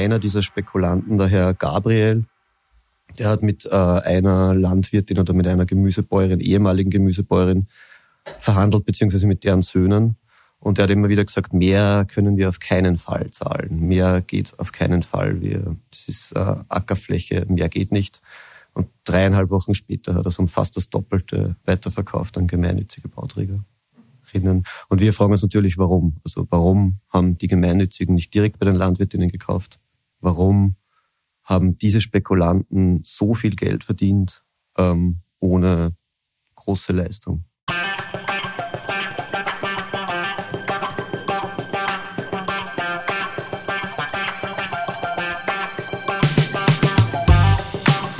einer dieser Spekulanten, der Herr Gabriel, der hat mit äh, einer Landwirtin oder mit einer Gemüsebäuerin, ehemaligen Gemüsebäuerin, verhandelt, beziehungsweise mit deren Söhnen. Und er hat immer wieder gesagt, mehr können wir auf keinen Fall zahlen. Mehr geht auf keinen Fall. Wir, das ist äh, Ackerfläche, mehr geht nicht. Und dreieinhalb Wochen später hat er so um fast das Doppelte weiterverkauft an gemeinnützige Bauträgerinnen. Und wir fragen uns natürlich, warum. Also warum haben die Gemeinnützigen nicht direkt bei den Landwirtinnen gekauft? Warum haben diese Spekulanten so viel Geld verdient ähm, ohne große Leistung?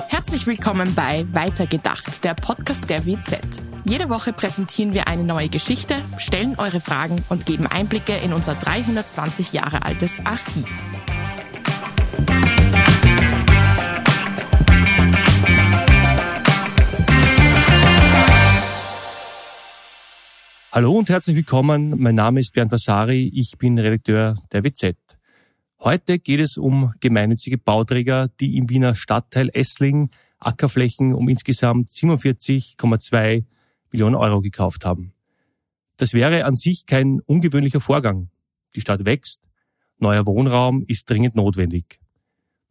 Herzlich willkommen bei Weitergedacht, der Podcast der WZ. Jede Woche präsentieren wir eine neue Geschichte, stellen eure Fragen und geben Einblicke in unser 320 Jahre altes Archiv. Hallo und herzlich willkommen. Mein Name ist Bernd Vasari. Ich bin Redakteur der WZ. Heute geht es um gemeinnützige Bauträger, die im Wiener Stadtteil Essling Ackerflächen um insgesamt 47,2 Millionen Euro gekauft haben. Das wäre an sich kein ungewöhnlicher Vorgang. Die Stadt wächst, neuer Wohnraum ist dringend notwendig.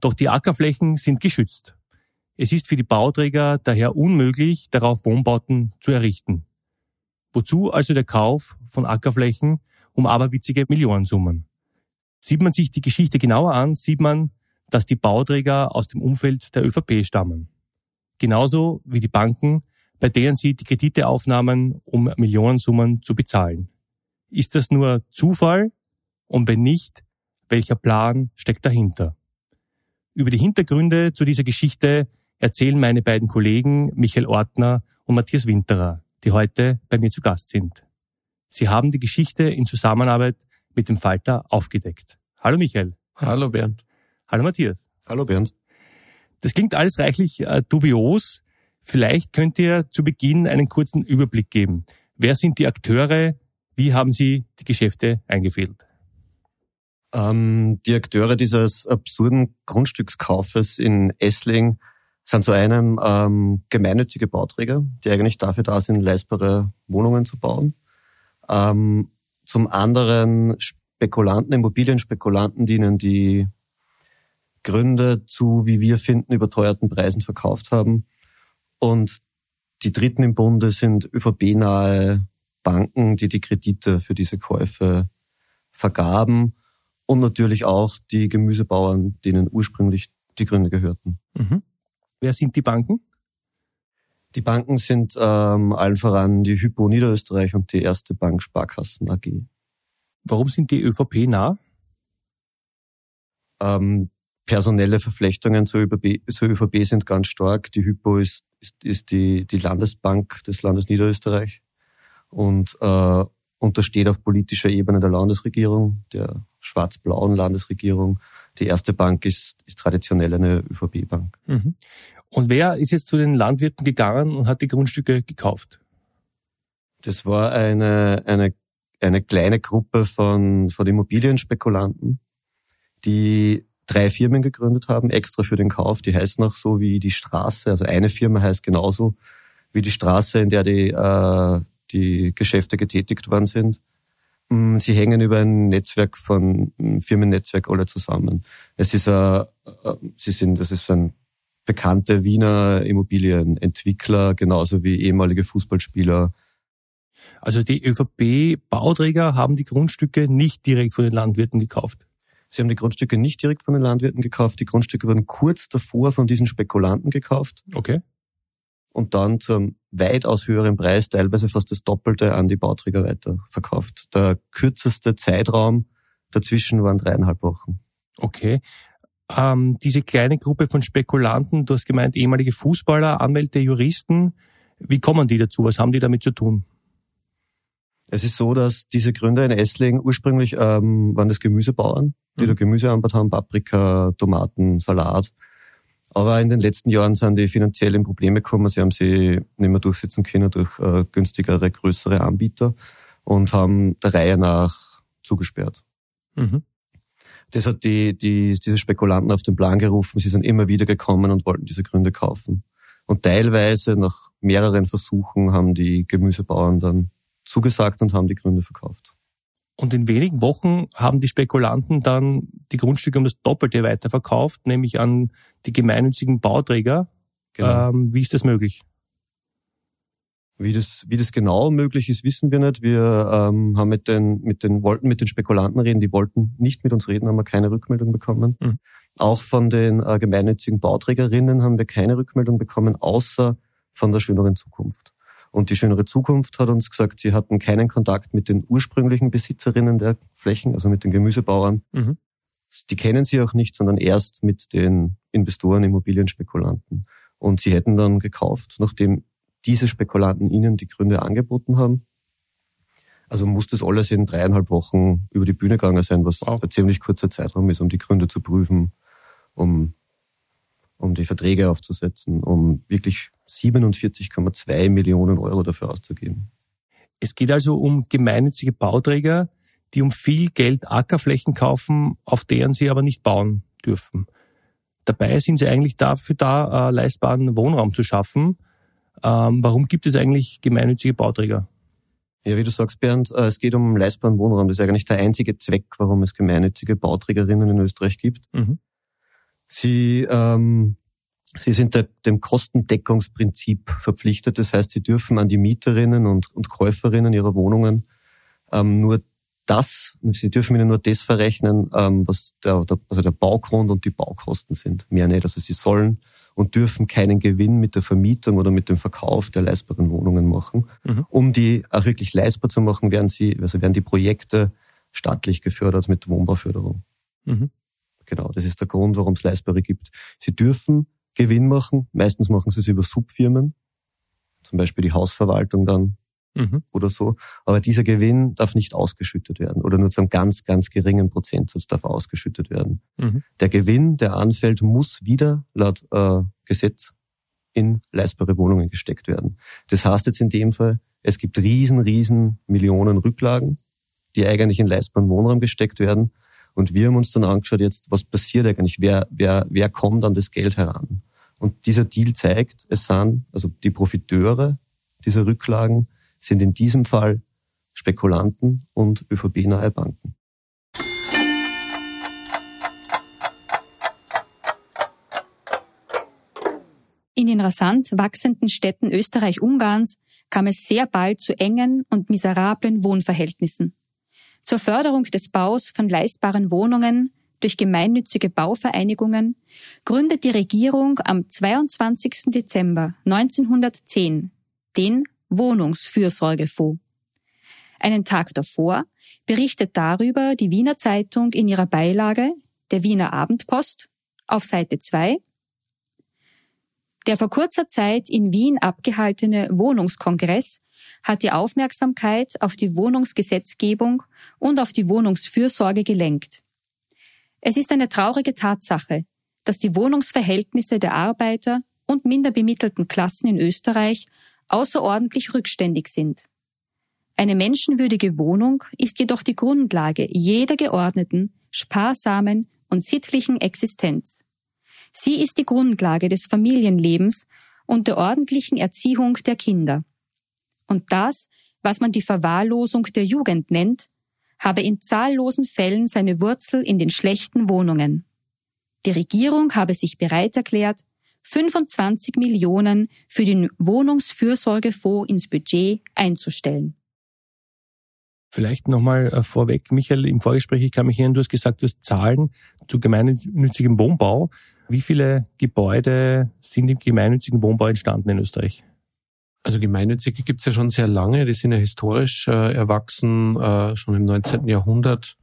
Doch die Ackerflächen sind geschützt. Es ist für die Bauträger daher unmöglich, darauf Wohnbauten zu errichten. Wozu also der Kauf von Ackerflächen um aberwitzige Millionensummen? Sieht man sich die Geschichte genauer an, sieht man, dass die Bauträger aus dem Umfeld der ÖVP stammen genauso wie die Banken, bei denen sie die Kredite aufnahmen, um Millionensummen zu bezahlen. Ist das nur Zufall? Und wenn nicht, welcher Plan steckt dahinter? Über die Hintergründe zu dieser Geschichte erzählen meine beiden Kollegen Michael Ortner und Matthias Winterer, die heute bei mir zu Gast sind. Sie haben die Geschichte in Zusammenarbeit mit dem Falter aufgedeckt. Hallo Michael. Hallo Bernd. Hallo Matthias. Hallo Bernd. Das klingt alles reichlich äh, dubios. Vielleicht könnt ihr zu Beginn einen kurzen Überblick geben. Wer sind die Akteure? Wie haben sie die Geschäfte eingefädelt? Ähm, die Akteure dieses absurden Grundstückskaufes in Essling sind zu einem ähm, gemeinnützige Bauträger, die eigentlich dafür da sind, leistbare Wohnungen zu bauen. Ähm, zum anderen Spekulanten, Immobilienspekulanten, die ihnen die Gründe zu, wie wir finden, überteuerten Preisen verkauft haben. Und die dritten im Bunde sind ÖVP-nahe Banken, die die Kredite für diese Käufe vergaben und natürlich auch die Gemüsebauern, denen ursprünglich die Gründe gehörten. Mhm. Wer sind die Banken? Die Banken sind ähm, allen voran die Hypo Niederösterreich und die Erste Bank Sparkassen AG. Warum sind die ÖVP nah? Ähm, personelle Verflechtungen zur ÖVP, zur ÖVP sind ganz stark. Die Hypo ist, ist, ist die, die Landesbank des Landes Niederösterreich und äh, untersteht auf politischer Ebene der Landesregierung, der schwarz-blauen Landesregierung. Die erste Bank ist, ist traditionell eine ÖVP-Bank. Mhm. Und wer ist jetzt zu den Landwirten gegangen und hat die Grundstücke gekauft? Das war eine, eine, eine kleine Gruppe von, von Immobilienspekulanten, die drei Firmen gegründet haben, extra für den Kauf. Die heißen auch so wie die Straße. Also eine Firma heißt genauso wie die Straße, in der die, äh, die Geschäfte getätigt worden sind. Mm, sie hängen über ein Netzwerk von mm, Firmennetzwerk alle zusammen. Es ist, äh, sie sind, das ist ein bekannte Wiener Immobilienentwickler, genauso wie ehemalige Fußballspieler. Also die ÖVP-Bauträger haben die Grundstücke nicht direkt von den Landwirten gekauft. Sie haben die Grundstücke nicht direkt von den Landwirten gekauft. Die Grundstücke wurden kurz davor von diesen Spekulanten gekauft. Okay. Und dann zu einem weitaus höheren Preis, teilweise fast das Doppelte, an die Bauträger weiterverkauft. Der kürzeste Zeitraum dazwischen waren dreieinhalb Wochen. Okay. Ähm, diese kleine Gruppe von Spekulanten, du hast gemeint, ehemalige Fußballer, Anwälte, Juristen, wie kommen die dazu? Was haben die damit zu tun? Es ist so, dass diese Gründer in Essling ursprünglich ähm, waren das Gemüsebauern, die mhm. da Gemüse anbaut haben, Paprika, Tomaten, Salat. Aber in den letzten Jahren sind die finanziell in Probleme gekommen. Sie haben sie nicht mehr durchsetzen können durch äh, günstigere, größere Anbieter und haben der Reihe nach zugesperrt. Mhm. Das hat die, die, diese Spekulanten auf den Plan gerufen. Sie sind immer wieder gekommen und wollten diese Gründe kaufen. Und teilweise nach mehreren Versuchen haben die Gemüsebauern dann zugesagt und haben die Gründe verkauft. Und in wenigen Wochen haben die Spekulanten dann die Grundstücke um das Doppelte weiterverkauft, nämlich an die gemeinnützigen Bauträger. Genau. Ähm, wie ist das möglich? Wie das, wie das genau möglich ist, wissen wir nicht. Wir ähm, haben mit den, mit den, wollten mit den Spekulanten reden, die wollten nicht mit uns reden, haben wir keine Rückmeldung bekommen. Mhm. Auch von den äh, gemeinnützigen Bauträgerinnen haben wir keine Rückmeldung bekommen, außer von der schöneren Zukunft. Und die schönere Zukunft hat uns gesagt, sie hatten keinen Kontakt mit den ursprünglichen Besitzerinnen der Flächen, also mit den Gemüsebauern. Mhm. Die kennen sie auch nicht, sondern erst mit den Investoren, Immobilienspekulanten. Und sie hätten dann gekauft, nachdem diese Spekulanten ihnen die Gründe angeboten haben. Also muss das alles in dreieinhalb Wochen über die Bühne gegangen sein, was wow. ein ziemlich kurzer Zeitraum ist, um die Gründe zu prüfen, um, um die Verträge aufzusetzen, um wirklich 47,2 Millionen Euro dafür auszugeben. Es geht also um gemeinnützige Bauträger, die um viel Geld Ackerflächen kaufen, auf deren sie aber nicht bauen dürfen. Dabei sind sie eigentlich dafür da, äh, leistbaren Wohnraum zu schaffen. Ähm, warum gibt es eigentlich gemeinnützige Bauträger? Ja, wie du sagst, Bernd, äh, es geht um leistbaren Wohnraum. Das ist eigentlich der einzige Zweck, warum es gemeinnützige Bauträgerinnen in Österreich gibt. Mhm. Sie, ähm, sie sind dem Kostendeckungsprinzip verpflichtet. Das heißt, sie dürfen an die Mieterinnen und, und Käuferinnen ihrer Wohnungen ähm, nur das, sie dürfen ihnen nur das verrechnen, ähm, was der, der, also der Baugrund und die Baukosten sind. Mehr nicht. Also sie sollen und dürfen keinen Gewinn mit der Vermietung oder mit dem Verkauf der leistbaren Wohnungen machen. Mhm. Um die auch wirklich leistbar zu machen, werden sie, also werden die Projekte staatlich gefördert mit Wohnbauförderung. Mhm. Genau, das ist der Grund, warum es Leistbare gibt. Sie dürfen Gewinn machen, meistens machen sie es über Subfirmen, zum Beispiel die Hausverwaltung dann mhm. oder so. Aber dieser Gewinn darf nicht ausgeschüttet werden oder nur zu einem ganz, ganz geringen Prozentsatz darf ausgeschüttet werden. Mhm. Der Gewinn, der anfällt, muss wieder laut äh, Gesetz in leistbare Wohnungen gesteckt werden. Das heißt jetzt in dem Fall, es gibt riesen, riesen Millionen Rücklagen, die eigentlich in leistbaren Wohnraum gesteckt werden. Und wir haben uns dann angeschaut jetzt, was passiert eigentlich? Wer, wer, wer kommt an das Geld heran? Und dieser Deal zeigt, es sind, also die Profiteure dieser Rücklagen sind in diesem Fall Spekulanten und ÖVP-nahe Banken. In den rasant wachsenden Städten Österreich-Ungarns kam es sehr bald zu engen und miserablen Wohnverhältnissen. Zur Förderung des Baus von leistbaren Wohnungen durch gemeinnützige Bauvereinigungen gründet die Regierung am 22. Dezember 1910 den Wohnungsfürsorgefonds. Einen Tag davor berichtet darüber die Wiener Zeitung in ihrer Beilage der Wiener Abendpost auf Seite 2. Der vor kurzer Zeit in Wien abgehaltene Wohnungskongress hat die Aufmerksamkeit auf die Wohnungsgesetzgebung und auf die Wohnungsfürsorge gelenkt. Es ist eine traurige Tatsache, dass die Wohnungsverhältnisse der Arbeiter und minder bemittelten Klassen in Österreich außerordentlich rückständig sind. Eine menschenwürdige Wohnung ist jedoch die Grundlage jeder geordneten, sparsamen und sittlichen Existenz. Sie ist die Grundlage des Familienlebens und der ordentlichen Erziehung der Kinder. Und das, was man die Verwahrlosung der Jugend nennt, habe in zahllosen Fällen seine Wurzel in den schlechten Wohnungen. Die Regierung habe sich bereit erklärt, 25 Millionen für den Wohnungsfürsorgefonds ins Budget einzustellen. Vielleicht nochmal äh, vorweg, Michael, im Vorgespräch, ich kann mich erinnern, du hast gesagt, du hast Zahlen zu gemeinnützigem Wohnbau. Wie viele Gebäude sind im gemeinnützigen Wohnbau entstanden in Österreich? Also gemeinnützige gibt's ja schon sehr lange, die sind ja historisch äh, erwachsen, äh, schon im 19. Jahrhundert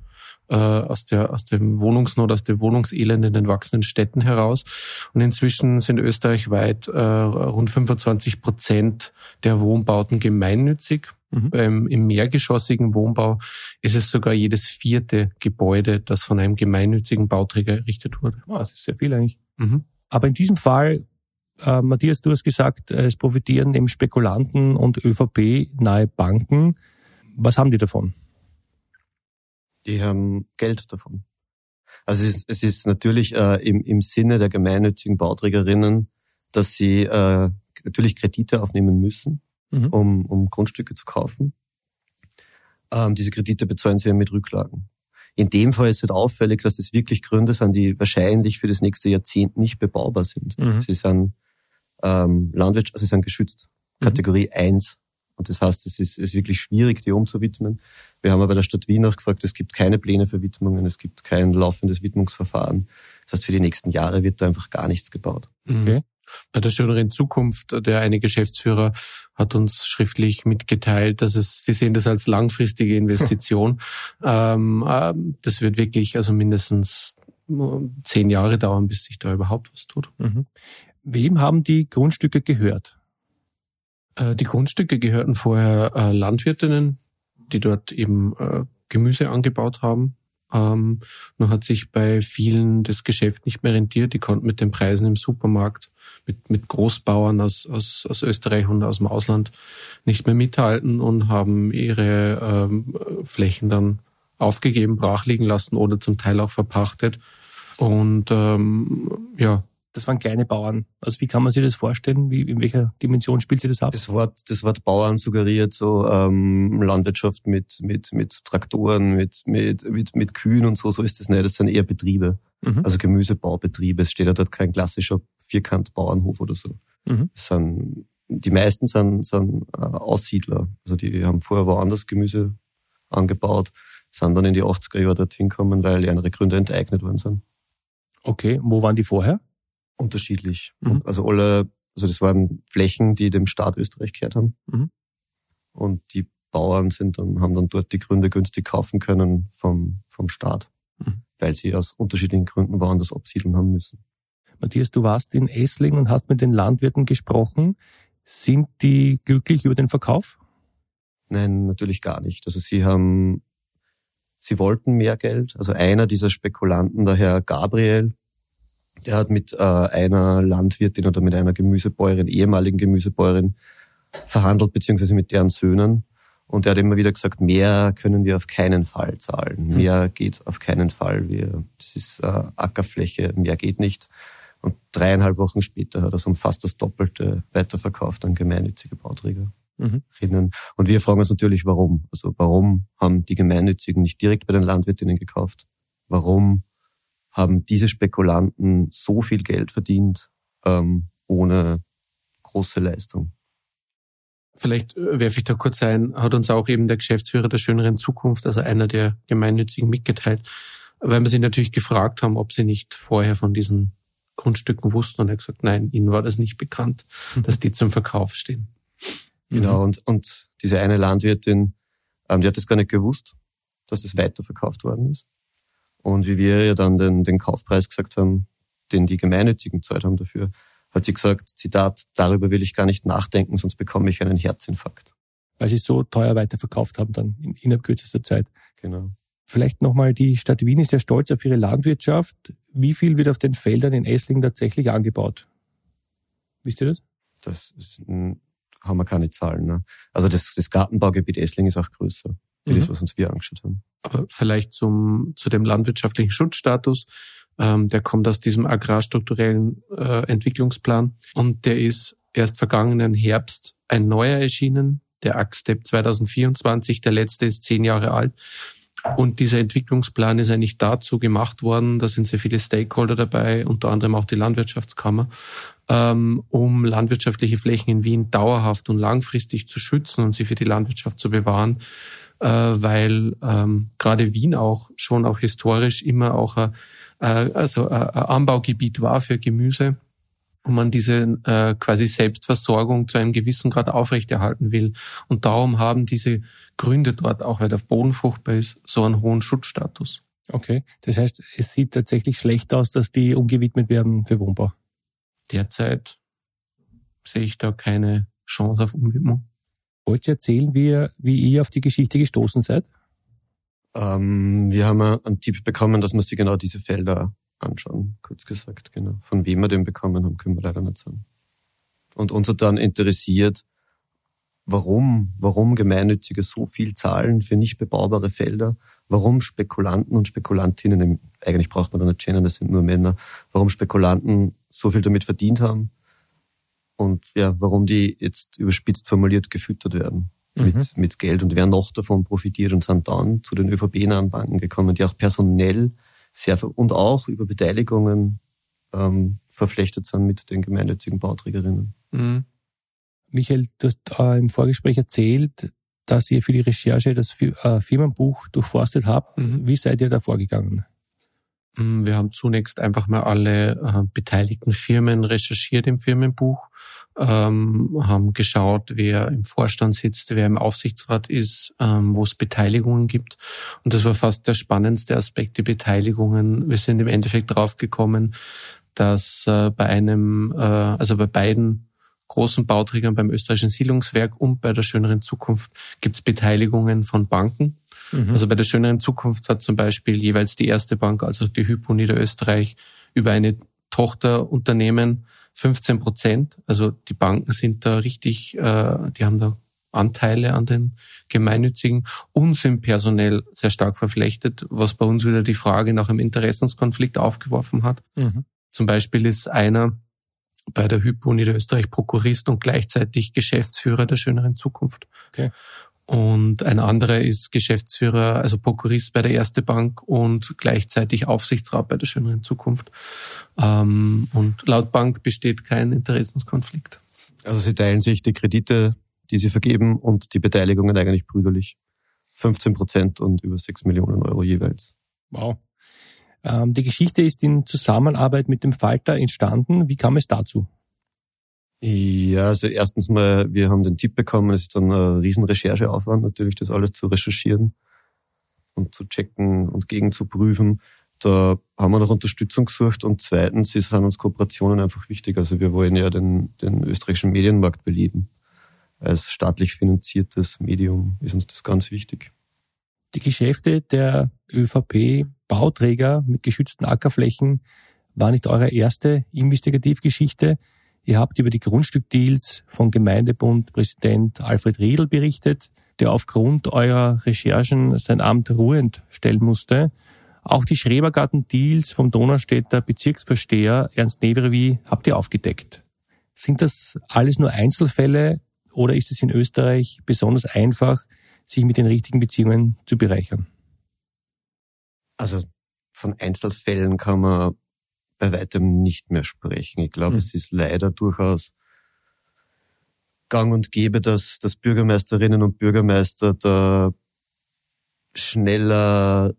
äh, aus, der, aus dem Wohnungsnot, aus dem Wohnungselend in den wachsenden Städten heraus. Und inzwischen sind österreichweit äh, rund 25 Prozent der Wohnbauten gemeinnützig. Mhm. Beim, Im mehrgeschossigen Wohnbau ist es sogar jedes vierte Gebäude, das von einem gemeinnützigen Bauträger errichtet wurde. Oh, das ist sehr viel eigentlich. Mhm. Aber in diesem Fall, äh, Matthias, du hast gesagt, es profitieren eben Spekulanten und ÖVP-nahe Banken. Was haben die davon? Die haben Geld davon. Also es ist, es ist natürlich äh, im, im Sinne der gemeinnützigen Bauträgerinnen, dass sie äh, natürlich Kredite aufnehmen müssen, mhm. um, um Grundstücke zu kaufen. Ähm, diese Kredite bezahlen sie ja mit Rücklagen. In dem Fall ist es halt auffällig, dass es wirklich Gründe sind, die wahrscheinlich für das nächste Jahrzehnt nicht bebaubar sind. Mhm. Sie sind ähm, Landwirtschaft, also sie sind geschützt. Mhm. Kategorie mhm. 1. Und das heißt, es ist, ist wirklich schwierig, die umzuwidmen. Wir haben aber bei der Stadt Wien auch gefragt, es gibt keine Pläne für Widmungen, es gibt kein laufendes Widmungsverfahren. Das heißt, für die nächsten Jahre wird da einfach gar nichts gebaut. Mhm. Okay. Bei der schöneren Zukunft, der eine Geschäftsführer hat uns schriftlich mitgeteilt, dass es, sie sehen das als langfristige Investition. ähm, äh, das wird wirklich also mindestens zehn Jahre dauern, bis sich da überhaupt was tut. Mhm. Wem haben die Grundstücke gehört? Äh, die Grundstücke gehörten vorher äh, Landwirtinnen, die dort eben äh, Gemüse angebaut haben. Ähm, nur hat sich bei vielen das Geschäft nicht mehr rentiert. Die konnten mit den Preisen im Supermarkt mit, mit Großbauern aus, aus, aus Österreich und aus dem Ausland nicht mehr mithalten und haben ihre ähm, Flächen dann aufgegeben, brachliegen lassen oder zum Teil auch verpachtet. Und ähm, ja, das waren kleine Bauern. Also wie kann man sich das vorstellen? Wie, in welcher Dimension spielt sich das ab? Das Wort, das Wort Bauern suggeriert so ähm, Landwirtschaft mit, mit, mit Traktoren, mit, mit, mit, mit Kühen und so. So ist das nicht. Das sind eher Betriebe. Mhm. Also Gemüsebaubetriebe. Es steht ja dort kein klassischer Vierkant-Bauernhof oder so. Mhm. Es sind, die meisten sind, sind äh, Aussiedler. Also die haben vorher woanders Gemüse angebaut, sind dann in die 80er Jahre dorthin gekommen, weil andere Gründe enteignet worden sind. Okay, wo waren die vorher? Unterschiedlich. Mhm. Also alle, also das waren Flächen, die dem Staat Österreich gehört haben. Mhm. Und die Bauern sind dann, haben dann dort die Gründe günstig kaufen können vom, vom Staat, mhm. weil sie aus unterschiedlichen Gründen woanders absiedeln haben müssen. Matthias, du warst in Essling und hast mit den Landwirten gesprochen. Sind die glücklich über den Verkauf? Nein, natürlich gar nicht. Also sie haben, sie wollten mehr Geld. Also einer dieser Spekulanten, der Herr Gabriel, der hat mit äh, einer Landwirtin oder mit einer Gemüsebäuerin, ehemaligen Gemüsebäuerin, verhandelt, beziehungsweise mit deren Söhnen. Und er hat immer wieder gesagt, mehr können wir auf keinen Fall zahlen. Hm. Mehr geht auf keinen Fall. Wir, das ist äh, Ackerfläche, mehr geht nicht. Und dreieinhalb Wochen später hat er so um fast das Doppelte weiterverkauft an gemeinnützige Bauträgerinnen. Mhm. Und wir fragen uns natürlich, warum. Also warum haben die Gemeinnützigen nicht direkt bei den Landwirtinnen gekauft? Warum haben diese Spekulanten so viel Geld verdient ähm, ohne große Leistung. Vielleicht äh, werfe ich da kurz ein, hat uns auch eben der Geschäftsführer der schöneren Zukunft, also einer der Gemeinnützigen mitgeteilt, weil wir sie natürlich gefragt haben, ob sie nicht vorher von diesen Grundstücken wussten und er hat gesagt, nein, ihnen war das nicht bekannt, dass die zum Verkauf stehen. Genau, und, und diese eine Landwirtin, ähm, die hat das gar nicht gewusst, dass das weiterverkauft worden ist. Und wie wir ja dann den, den Kaufpreis gesagt haben, den die Gemeinnützigen Zeit haben dafür, hat sie gesagt, Zitat, darüber will ich gar nicht nachdenken, sonst bekomme ich einen Herzinfarkt. Weil sie so teuer weiterverkauft haben dann in, innerhalb kürzester Zeit. Genau. Vielleicht nochmal, die Stadt Wien ist ja stolz auf ihre Landwirtschaft. Wie viel wird auf den Feldern in Esslingen tatsächlich angebaut? Wisst ihr das? Das ist, haben wir keine Zahlen. Ne? Also das, das Gartenbaugebiet Esslingen ist auch größer, mhm. das, was uns wir angeschaut haben. Aber vielleicht zum, zu dem landwirtschaftlichen Schutzstatus. Ähm, der kommt aus diesem agrarstrukturellen äh, Entwicklungsplan und der ist erst vergangenen Herbst ein neuer erschienen, der AXTEP 2024, der letzte ist zehn Jahre alt. Und dieser Entwicklungsplan ist eigentlich dazu gemacht worden, da sind sehr viele Stakeholder dabei, unter anderem auch die Landwirtschaftskammer, ähm, um landwirtschaftliche Flächen in Wien dauerhaft und langfristig zu schützen und sie für die Landwirtschaft zu bewahren äh, weil ähm, gerade Wien auch schon auch historisch immer auch ein, äh, also ein Anbaugebiet war für Gemüse und man diese äh, quasi Selbstversorgung zu einem gewissen Grad aufrechterhalten will. Und darum haben diese Gründe dort, auch weil der Boden fruchtbar ist, so einen hohen Schutzstatus. Okay, das heißt, es sieht tatsächlich schlecht aus, dass die umgewidmet werden für Wohnbau. Derzeit sehe ich da keine Chance auf Umwidmung. Wollt ihr erzählen, wie, wie ihr auf die Geschichte gestoßen seid? Ähm, wir haben einen Tipp bekommen, dass wir sich genau diese Felder anschauen, kurz gesagt. Genau. Von wem wir den bekommen haben, können wir leider nicht sagen. Und uns hat dann interessiert, warum, warum Gemeinnützige so viel zahlen für nicht bebaubare Felder warum Spekulanten und Spekulantinnen, eigentlich braucht man da nicht kennen, das sind nur Männer, warum Spekulanten so viel damit verdient haben und ja, warum die jetzt überspitzt formuliert gefüttert werden mhm. mit, mit Geld und wer noch davon profitiert und sind dann zu den ÖVP-nahen Banken gekommen, die auch personell sehr und auch über Beteiligungen ähm, verflechtet sind mit den gemeinnützigen Bauträgerinnen. Mhm. Michael, du hast äh, im Vorgespräch erzählt, dass ihr für die Recherche das äh, Firmenbuch durchforstet habt. Mhm. Wie seid ihr da vorgegangen? Mm, wir haben zunächst einfach mal alle äh, beteiligten Firmen recherchiert im Firmenbuch, ähm, haben geschaut, wer im Vorstand sitzt, wer im Aufsichtsrat ist, ähm, wo es Beteiligungen gibt. Und das war fast der spannendste Aspekt, die Beteiligungen. Wir sind im Endeffekt draufgekommen, dass äh, bei einem, äh, also bei beiden großen Bauträgern, beim österreichischen Siedlungswerk und bei der schöneren Zukunft gibt es Beteiligungen von Banken Mhm. Also bei der schöneren Zukunft hat zum Beispiel jeweils die erste Bank, also die Hypo Niederösterreich, über eine Tochterunternehmen 15 Prozent. Also die Banken sind da richtig, äh, die haben da Anteile an den gemeinnützigen und sind personell sehr stark verflechtet, was bei uns wieder die Frage nach einem Interessenskonflikt aufgeworfen hat. Mhm. Zum Beispiel ist einer bei der Hypo Niederösterreich Prokurist und gleichzeitig Geschäftsführer der schöneren Zukunft. Okay. Und ein anderer ist Geschäftsführer, also Prokurist bei der Erste Bank und gleichzeitig Aufsichtsrat bei der Schöneren Zukunft. Ähm, und laut Bank besteht kein Interessenskonflikt. Also Sie teilen sich die Kredite, die Sie vergeben und die Beteiligungen eigentlich brüderlich. 15 Prozent und über 6 Millionen Euro jeweils. Wow. Ähm, die Geschichte ist in Zusammenarbeit mit dem Falter entstanden. Wie kam es dazu? Ja, also erstens mal, wir haben den Tipp bekommen, es ist dann ein riesen Rechercheaufwand, natürlich das alles zu recherchieren und zu checken und gegen zu prüfen. Da haben wir noch Unterstützung gesucht und zweitens ist sind uns Kooperationen einfach wichtig. Also wir wollen ja den, den österreichischen Medienmarkt beleben. Als staatlich finanziertes Medium ist uns das ganz wichtig. Die Geschäfte der ÖVP Bauträger mit geschützten Ackerflächen war nicht eure erste Investigativgeschichte. Ihr habt über die Grundstückdeals von Gemeindebund Präsident Alfred Riedel berichtet, der aufgrund eurer Recherchen sein Amt ruhend stellen musste. Auch die Schrebergarten-Deals vom Donaustädter Bezirksversteher Ernst Neverevi habt ihr aufgedeckt. Sind das alles nur Einzelfälle oder ist es in Österreich besonders einfach, sich mit den richtigen Beziehungen zu bereichern? Also von Einzelfällen kann man bei weitem nicht mehr sprechen. Ich glaube, mhm. es ist leider durchaus gang und gäbe, dass, dass Bürgermeisterinnen und Bürgermeister da schneller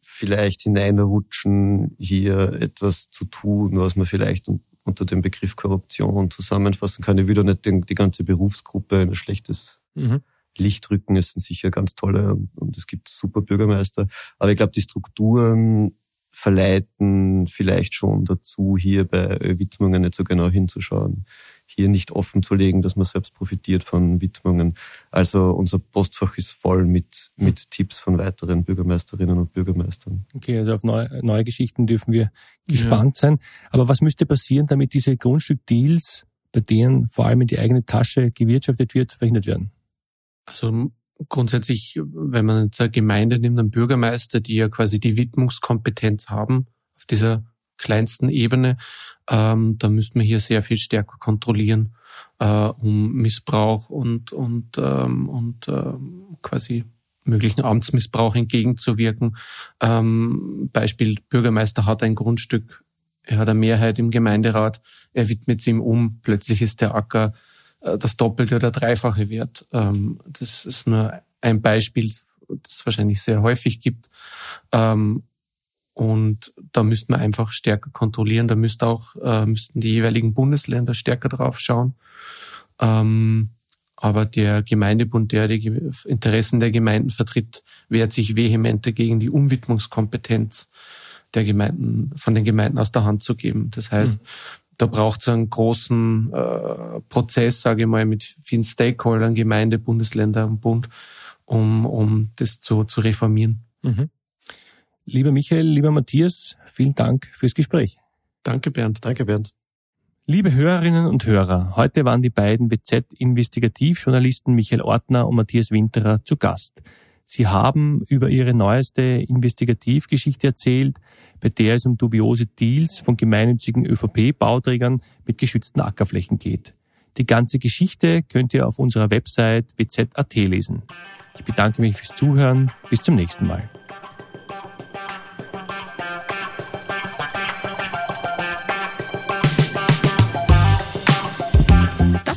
vielleicht hineinrutschen, hier etwas zu tun, was man vielleicht unter dem Begriff Korruption zusammenfassen kann. Ich will da nicht die ganze Berufsgruppe in ein schlechtes mhm. Licht rücken. Es sind sicher ganz tolle und, und es gibt super Bürgermeister. Aber ich glaube, die Strukturen verleiten vielleicht schon dazu, hier bei Widmungen nicht so genau hinzuschauen, hier nicht offen zu legen, dass man selbst profitiert von Widmungen. Also unser Postfach ist voll mit, mit. Tipps von weiteren Bürgermeisterinnen und Bürgermeistern. Okay, also auf neue, neue Geschichten dürfen wir gespannt ja. sein. Aber was müsste passieren, damit diese Grundstückdeals, bei denen vor allem in die eigene Tasche gewirtschaftet wird, verhindert werden? Also grundsätzlich, wenn man jetzt eine Gemeinde nimmt, einen Bürgermeister, die ja quasi die Widmungskompetenz haben auf dieser kleinsten Ebene, ähm, da müsste man hier sehr viel stärker kontrollieren, äh, um Missbrauch und und ähm, und äh, quasi möglichen Amtsmissbrauch entgegenzuwirken. Ähm, Beispiel Bürgermeister hat ein Grundstück, er hat eine Mehrheit im Gemeinderat, er widmet es ihm um, plötzlich ist der Acker das Doppelte oder Dreifache wert. Ähm, das ist nur ein Beispiel, das es wahrscheinlich sehr häufig gibt. Ähm, und da müsste man einfach stärker kontrollieren. Da müsste auch, äh, müssten die jeweiligen Bundesländer stärker drauf schauen. Ähm, aber der Gemeindebund, der die Interessen der Gemeinden vertritt, wehrt sich vehement dagegen, die Umwidmungskompetenz der Gemeinden, von den Gemeinden aus der Hand zu geben. Das heißt, mhm da braucht es einen großen äh, Prozess, sage ich mal, mit vielen Stakeholdern, Gemeinde, Bundesländer und Bund, um, um das zu, zu reformieren. Mhm. Lieber Michael, lieber Matthias, vielen Dank fürs Gespräch. Danke, Bernd. Danke, Bernd. Liebe Hörerinnen und Hörer, heute waren die beiden BZ-Investigativjournalisten Michael Ortner und Matthias Winterer zu Gast. Sie haben über Ihre neueste Investigativgeschichte erzählt, bei der es um dubiose Deals von gemeinnützigen ÖVP-Bauträgern mit geschützten Ackerflächen geht. Die ganze Geschichte könnt ihr auf unserer Website wz.at lesen. Ich bedanke mich fürs Zuhören. Bis zum nächsten Mal.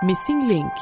Missing Link